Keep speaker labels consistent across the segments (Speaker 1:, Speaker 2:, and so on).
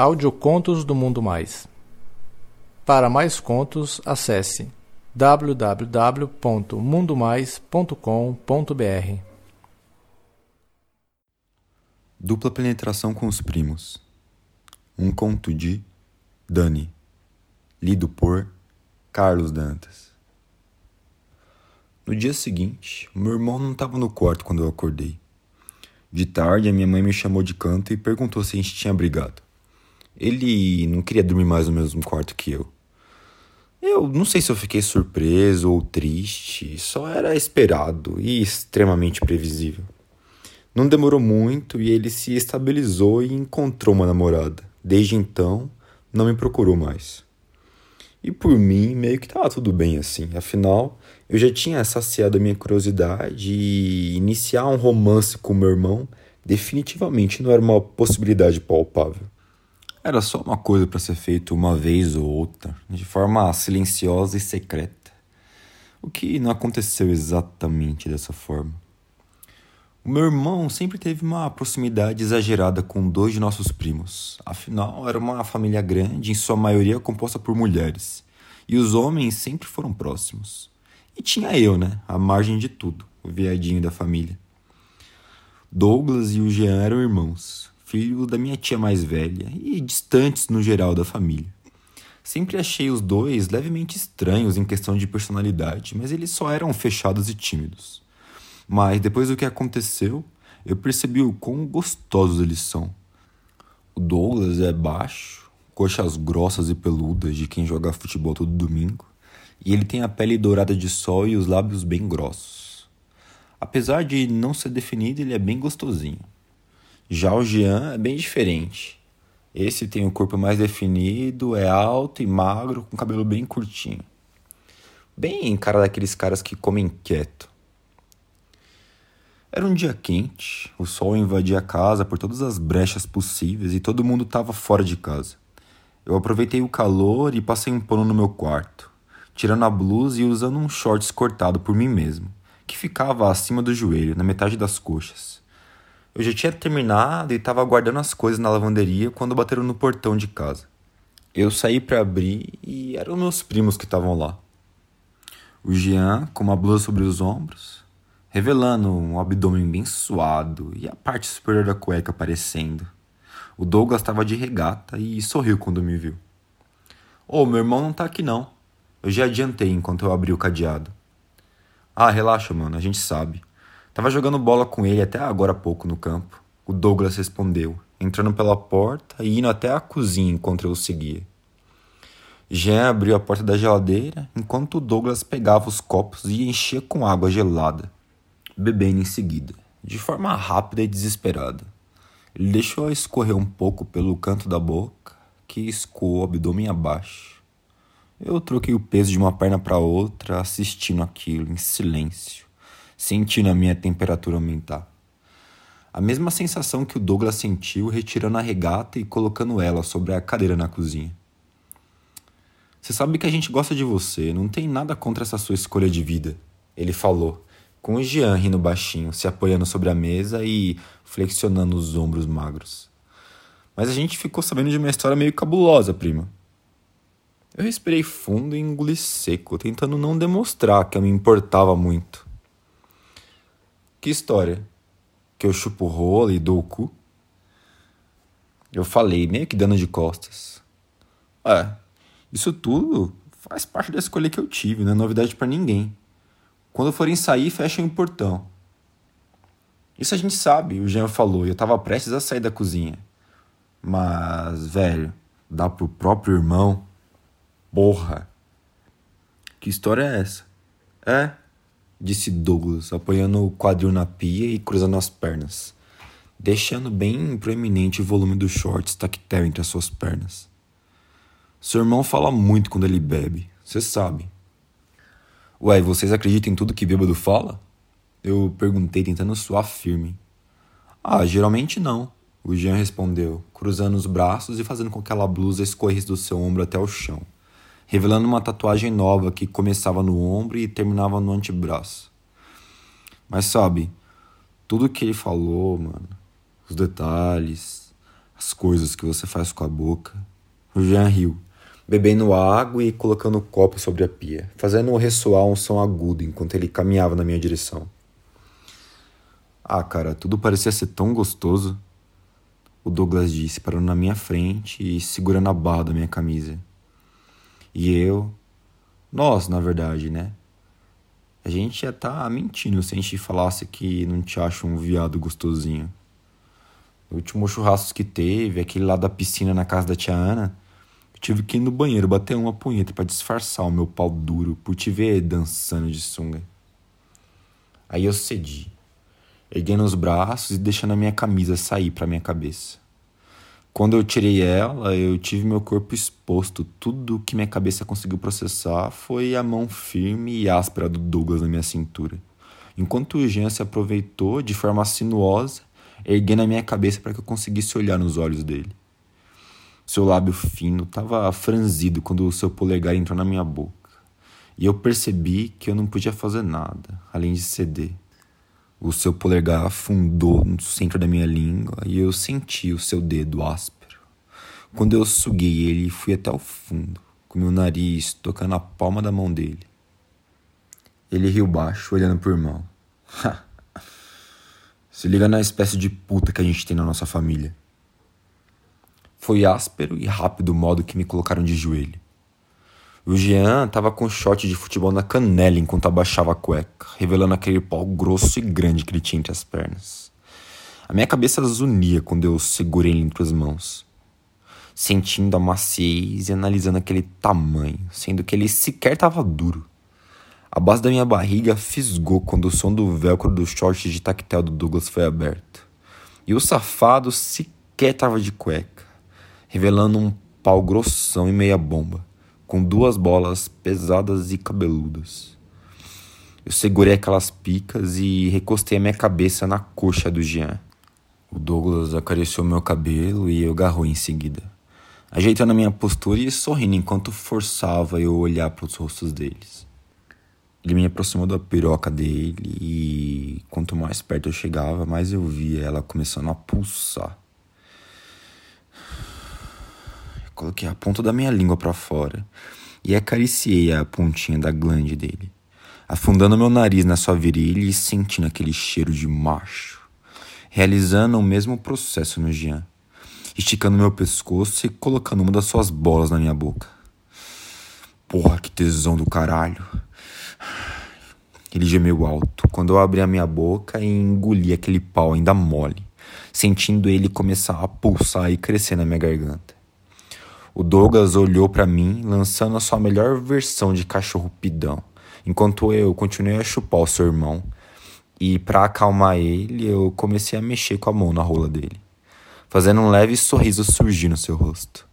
Speaker 1: Audiocontos do Mundo Mais. Para mais contos, acesse www.mundomais.com.br.
Speaker 2: Dupla penetração com os primos. Um conto de Dani, lido por Carlos Dantas. No dia seguinte, meu irmão não estava no quarto quando eu acordei. De tarde, a minha mãe me chamou de canto e perguntou se a gente tinha brigado. Ele não queria dormir mais no mesmo quarto que eu. Eu não sei se eu fiquei surpreso ou triste, só era esperado e extremamente previsível. Não demorou muito e ele se estabilizou e encontrou uma namorada. Desde então, não me procurou mais. E por mim, meio que tava tudo bem assim. Afinal, eu já tinha saciado a minha curiosidade e iniciar um romance com meu irmão definitivamente não era uma possibilidade palpável. Era só uma coisa para ser feito uma vez ou outra, de forma silenciosa e secreta. O que não aconteceu exatamente dessa forma. O meu irmão sempre teve uma proximidade exagerada com dois de nossos primos. Afinal, era uma família grande, em sua maioria composta por mulheres. E os homens sempre foram próximos. E tinha eu, né? A margem de tudo, o viadinho da família. Douglas e o Jean eram irmãos filho da minha tia mais velha e distantes no geral da família. Sempre achei os dois levemente estranhos em questão de personalidade, mas eles só eram fechados e tímidos. Mas depois do que aconteceu, eu percebi o quão gostosos eles são. O Douglas é baixo, coxas grossas e peludas de quem joga futebol todo domingo, e ele tem a pele dourada de sol e os lábios bem grossos. Apesar de não ser definido, ele é bem gostosinho. Já o Jean é bem diferente. Esse tem o corpo mais definido, é alto e magro, com cabelo bem curtinho. Bem cara daqueles caras que comem quieto. Era um dia quente, o sol invadia a casa por todas as brechas possíveis e todo mundo estava fora de casa. Eu aproveitei o calor e passei um pano no meu quarto, tirando a blusa e usando um shorts cortado por mim mesmo, que ficava acima do joelho, na metade das coxas. Eu já tinha terminado e estava guardando as coisas na lavanderia quando bateram no portão de casa. Eu saí para abrir e eram meus primos que estavam lá. O Jean com uma blusa sobre os ombros, revelando um abdômen bem suado e a parte superior da cueca aparecendo. O Douglas estava de regata e sorriu quando me viu. Ô, oh, meu irmão não tá aqui não. Eu já adiantei enquanto eu abri o cadeado. Ah, relaxa, mano, a gente sabe. Tava jogando bola com ele até agora há pouco no campo. O Douglas respondeu, entrando pela porta e indo até a cozinha enquanto eu o seguia. Jean abriu a porta da geladeira enquanto o Douglas pegava os copos e enchia com água gelada, bebendo em seguida, de forma rápida e desesperada. Ele deixou escorrer um pouco pelo canto da boca, que escoou o abdômen abaixo. Eu troquei o peso de uma perna para outra, assistindo aquilo em silêncio sentindo a minha temperatura aumentar. A mesma sensação que o Douglas sentiu retirando a regata e colocando ela sobre a cadeira na cozinha. Você sabe que a gente gosta de você, não tem nada contra essa sua escolha de vida, ele falou, com o Jean rindo baixinho, se apoiando sobre a mesa e flexionando os ombros magros. Mas a gente ficou sabendo de uma história meio cabulosa, prima. Eu respirei fundo e engoli seco, tentando não demonstrar que eu me importava muito. Que história? Que eu chupo rola e dou o cu? Eu falei, meio que dando de costas. É, isso tudo faz parte da escolha que eu tive, não é novidade para ninguém. Quando forem sair, fechem o portão. Isso a gente sabe, o Jean falou, e eu tava prestes a sair da cozinha. Mas, velho, dá pro próprio irmão? Porra! Que história é essa? É, disse Douglas, apoiando o quadril na pia e cruzando as pernas, deixando bem proeminente o volume do shorts tactel entre as suas pernas. Seu irmão fala muito quando ele bebe, você sabe. Ué, vocês acreditam em tudo que bêbado fala? Eu perguntei, tentando soar firme. Ah, geralmente não, o Jean respondeu, cruzando os braços e fazendo com que aquela blusa escorresse do seu ombro até o chão revelando uma tatuagem nova que começava no ombro e terminava no antebraço. Mas sabe, tudo que ele falou, mano, os detalhes, as coisas que você faz com a boca. O Jean riu, bebendo água e colocando o copo sobre a pia, fazendo ressoar um som agudo enquanto ele caminhava na minha direção. Ah, cara, tudo parecia ser tão gostoso. O Douglas disse, parando na minha frente e segurando a barra da minha camisa. E eu. Nós, na verdade, né? A gente ia estar tá mentindo se a gente falasse que não te acha um viado gostosinho. No último churrasco que teve, aquele lá da piscina na casa da tia Ana, eu tive que ir no banheiro bater uma punheta para disfarçar o meu pau duro por te ver dançando de sunga. Aí eu cedi erguendo os braços e deixando a minha camisa sair para minha cabeça. Quando eu tirei ela, eu tive meu corpo exposto. Tudo que minha cabeça conseguiu processar foi a mão firme e áspera do Douglas na minha cintura. Enquanto o Jean se aproveitou de forma sinuosa, erguendo a minha cabeça para que eu conseguisse olhar nos olhos dele. Seu lábio fino estava franzido quando o seu polegar entrou na minha boca. E eu percebi que eu não podia fazer nada, além de ceder. O seu polegar afundou no centro da minha língua e eu senti o seu dedo áspero. Quando eu suguei ele, fui até o fundo, com meu nariz tocando a palma da mão dele. Ele riu baixo, olhando por irmão. Se liga na espécie de puta que a gente tem na nossa família. Foi áspero e rápido o modo que me colocaram de joelho. O Jean tava com short de futebol na canela enquanto abaixava a cueca, revelando aquele pau grosso e grande que ele tinha entre as pernas. A minha cabeça zunia quando eu segurei ele entre as mãos, sentindo a maciez e analisando aquele tamanho, sendo que ele sequer tava duro. A base da minha barriga fisgou quando o som do velcro do short de tactel do Douglas foi aberto. E o safado sequer tava de cueca, revelando um pau grossão e meia bomba com duas bolas pesadas e cabeludas. Eu segurei aquelas picas e recostei a minha cabeça na coxa do Jean. O Douglas acariciou meu cabelo e eu agarrou em seguida, ajeitando a minha postura e sorrindo enquanto forçava eu olhar para os rostos deles. Ele me aproximou da piroca dele e quanto mais perto eu chegava, mais eu via ela começando a pulsar. Coloquei a ponta da minha língua para fora e acariciei a pontinha da glande dele, afundando meu nariz na sua virilha e sentindo aquele cheiro de macho, realizando o mesmo processo no Jean, esticando meu pescoço e colocando uma das suas bolas na minha boca. Porra, que tesão do caralho. Ele gemeu alto quando eu abri a minha boca e engoli aquele pau ainda mole, sentindo ele começar a pulsar e crescer na minha garganta. O Douglas olhou para mim, lançando a sua melhor versão de cachorro pidão, enquanto eu continuei a chupar o seu irmão. E para acalmar ele, eu comecei a mexer com a mão na rola dele, fazendo um leve sorriso surgir no seu rosto.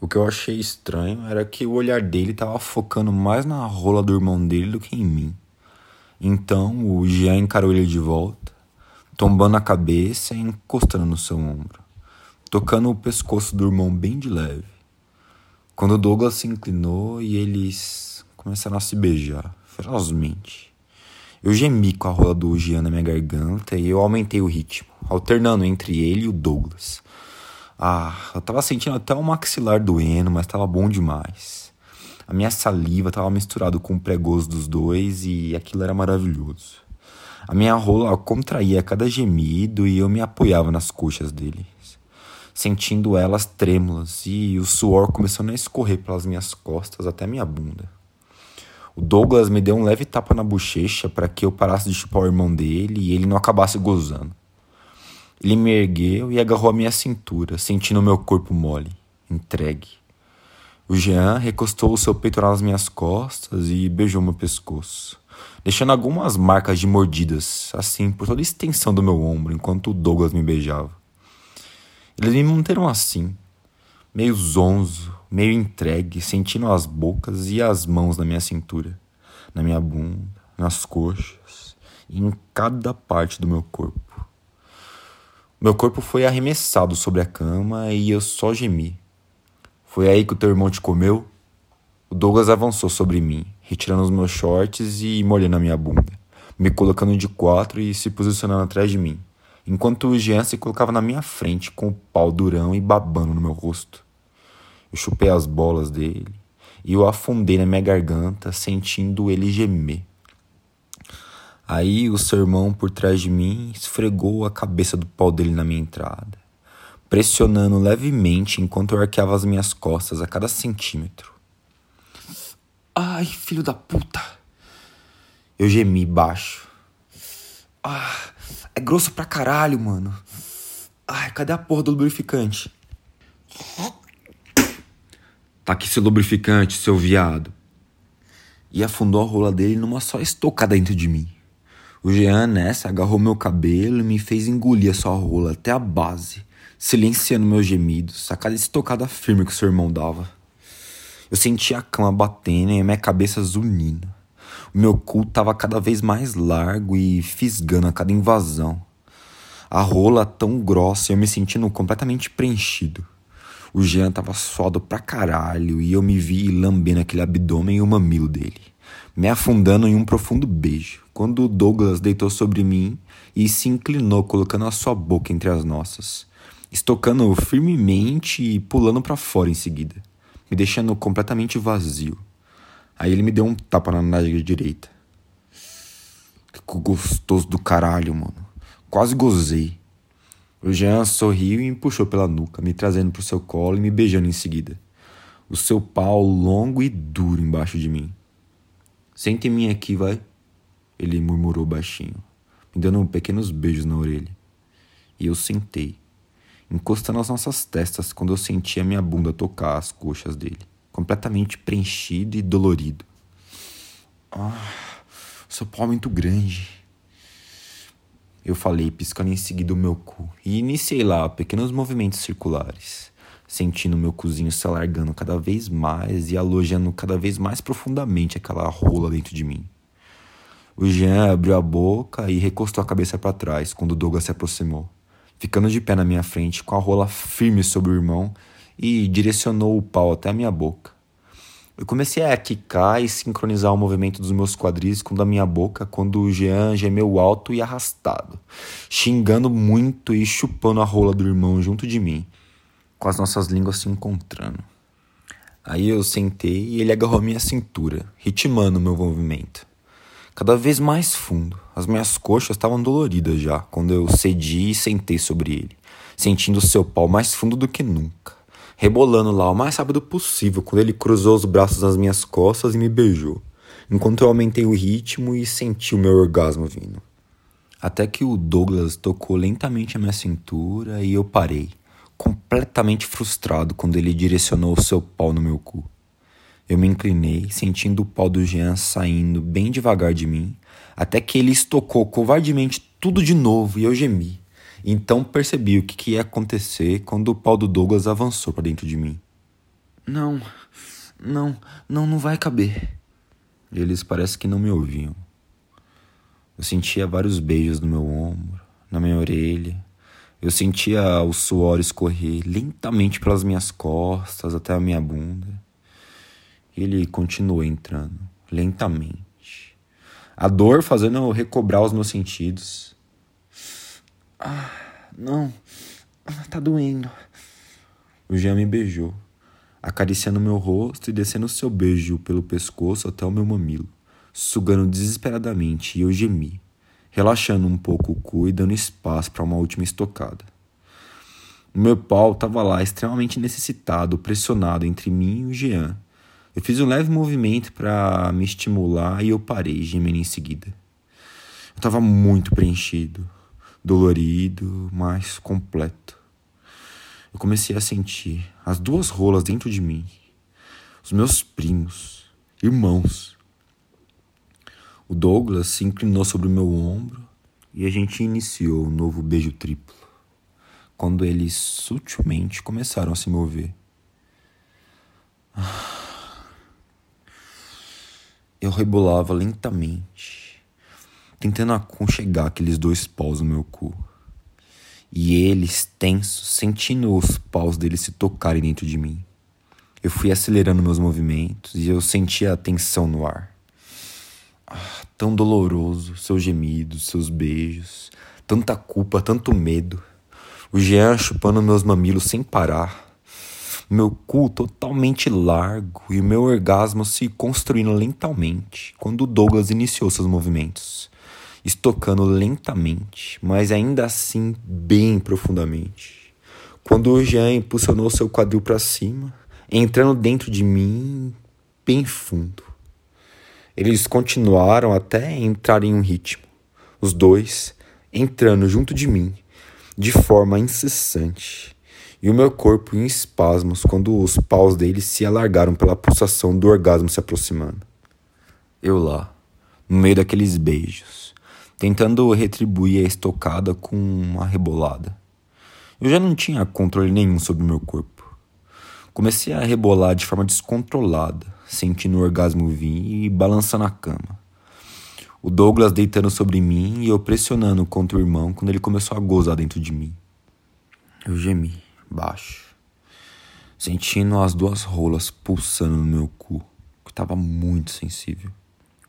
Speaker 2: O que eu achei estranho era que o olhar dele estava focando mais na rola do irmão dele do que em mim. Então o Jean encarou ele de volta, tombando a cabeça e encostando no seu ombro, tocando o pescoço do irmão bem de leve. Quando Douglas se inclinou e eles começaram a se beijar ferozmente. Eu gemi com a rola do Jean na minha garganta e eu aumentei o ritmo, alternando entre ele e o Douglas. Ah, eu tava sentindo até o maxilar doendo, mas tava bom demais. A minha saliva tava misturado com o pregoso dos dois e aquilo era maravilhoso. A minha rola contraía a cada gemido e eu me apoiava nas coxas dele sentindo elas trêmulas e o suor começando a escorrer pelas minhas costas até minha bunda. O Douglas me deu um leve tapa na bochecha para que eu parasse de chupar o irmão dele e ele não acabasse gozando. Ele me ergueu e agarrou a minha cintura, sentindo meu corpo mole, entregue. O Jean recostou o seu peitoral nas minhas costas e beijou meu pescoço, deixando algumas marcas de mordidas, assim, por toda a extensão do meu ombro, enquanto o Douglas me beijava. Eles me manteram assim, meio zonzo, meio entregue, sentindo as bocas e as mãos na minha cintura, na minha bunda, nas coxas e em cada parte do meu corpo. Meu corpo foi arremessado sobre a cama e eu só gemi. Foi aí que o teu irmão te comeu? O Douglas avançou sobre mim, retirando os meus shorts e molhando a minha bunda, me colocando de quatro e se posicionando atrás de mim enquanto o Jean se colocava na minha frente com o pau durão e babando no meu rosto. Eu chupei as bolas dele e o afundei na minha garganta, sentindo ele gemer. Aí o seu irmão por trás de mim esfregou a cabeça do pau dele na minha entrada, pressionando levemente enquanto eu arqueava as minhas costas a cada centímetro. Ai, filho da puta! Eu gemi baixo. Ah, é grosso pra caralho, mano. Ai, cadê a porra do lubrificante? Tá aqui seu lubrificante, seu viado. E afundou a rola dele numa só estocada dentro de mim. O Jean, nessa, agarrou meu cabelo e me fez engolir a sua rola até a base, silenciando meus gemidos, a cada estocada firme que o seu irmão dava. Eu sentia a cama batendo e a minha cabeça zunindo. Meu cu tava cada vez mais largo e fisgando a cada invasão. A rola tão grossa e eu me sentindo completamente preenchido. O Jean tava suado pra caralho e eu me vi lambendo aquele abdômen e o mamilo dele, me afundando em um profundo beijo, quando o Douglas deitou sobre mim e se inclinou, colocando a sua boca entre as nossas, estocando firmemente e pulando para fora em seguida, me deixando completamente vazio. Aí ele me deu um tapa na nádega direita. Que gostoso do caralho, mano. Quase gozei. O Jean sorriu e me puxou pela nuca, me trazendo pro seu colo e me beijando em seguida. O seu pau longo e duro embaixo de mim. Sente em mim aqui, vai. Ele murmurou baixinho, me dando pequenos beijos na orelha. E eu sentei, encostando as nossas testas quando eu senti a minha bunda tocar as coxas dele, completamente preenchido e dolorido. Ah, seu pau é muito grande. Eu falei, piscando em seguida o meu cu, e iniciei lá pequenos movimentos circulares, sentindo meu cozinho se alargando cada vez mais e alojando cada vez mais profundamente aquela rola dentro de mim. O Jean abriu a boca e recostou a cabeça para trás quando Douglas se aproximou, ficando de pé na minha frente com a rola firme sobre o irmão e direcionou o pau até a minha boca. Eu comecei a quicar e sincronizar o movimento dos meus quadris com o da minha boca quando o Jean gemeu alto e arrastado, xingando muito e chupando a rola do irmão junto de mim, com as nossas línguas se encontrando. Aí eu sentei e ele agarrou minha cintura, ritmando o meu movimento. Cada vez mais fundo, as minhas coxas estavam doloridas já quando eu cedi e sentei sobre ele, sentindo seu pau mais fundo do que nunca rebolando lá o mais rápido possível quando ele cruzou os braços nas minhas costas e me beijou, enquanto eu aumentei o ritmo e senti o meu orgasmo vindo. Até que o Douglas tocou lentamente a minha cintura e eu parei, completamente frustrado quando ele direcionou o seu pau no meu cu. Eu me inclinei, sentindo o pau do Jean saindo bem devagar de mim, até que ele estocou covardemente tudo de novo e eu gemi. Então percebi o que, que ia acontecer quando o pau do Douglas avançou para dentro de mim. Não, não, não, não vai caber. Eles parece que não me ouviam. Eu sentia vários beijos no meu ombro, na minha orelha. Eu sentia o suor escorrer lentamente pelas minhas costas até a minha bunda. E ele continuou entrando, lentamente. A dor fazendo eu recobrar os meus sentidos. Ah, não. Tá doendo. O Jean me beijou, acariciando meu rosto e descendo seu beijo pelo pescoço até o meu mamilo, sugando desesperadamente e eu gemi, relaxando um pouco o cu e dando espaço para uma última estocada. O meu pau estava lá extremamente necessitado, pressionado entre mim e o Jean. Eu fiz um leve movimento para me estimular e eu parei, gemendo em seguida. Eu estava muito preenchido, dolorido, mas completo. Eu comecei a sentir as duas rolas dentro de mim, os meus primos, irmãos. O Douglas se inclinou sobre o meu ombro e a gente iniciou um novo beijo triplo, quando eles sutilmente começaram a se mover. Eu rebolava lentamente tentando aconchegar aqueles dois paus no meu cu. E eles, tensos, sentindo os paus deles se tocarem dentro de mim. Eu fui acelerando meus movimentos e eu sentia a tensão no ar. Ah, tão doloroso, seus gemidos, seus beijos, Tanta culpa, tanto medo. O Jean chupando meus mamilos sem parar. Meu cu totalmente largo e o meu orgasmo se construindo lentamente quando Douglas iniciou seus movimentos, estocando lentamente, mas ainda assim bem profundamente. Quando o Jean impulsionou seu quadril para cima, entrando dentro de mim bem fundo. Eles continuaram até entrar em um ritmo, os dois entrando junto de mim de forma incessante, e o meu corpo em espasmos quando os paus deles se alargaram pela pulsação do orgasmo se aproximando. Eu lá, no meio daqueles beijos, tentando retribuir a estocada com uma rebolada. Eu já não tinha controle nenhum sobre meu corpo. Comecei a rebolar de forma descontrolada, sentindo o orgasmo vir e balançando a cama. O Douglas deitando sobre mim e eu pressionando contra o irmão quando ele começou a gozar dentro de mim. Eu gemi, baixo, sentindo as duas rolas pulsando no meu cu, que estava muito sensível.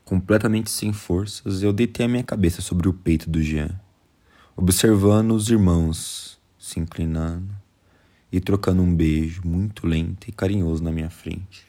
Speaker 2: Completamente sem forças, eu deitei a minha cabeça sobre o peito do Jean, observando os irmãos se inclinando e trocando um beijo muito lento e carinhoso na minha frente.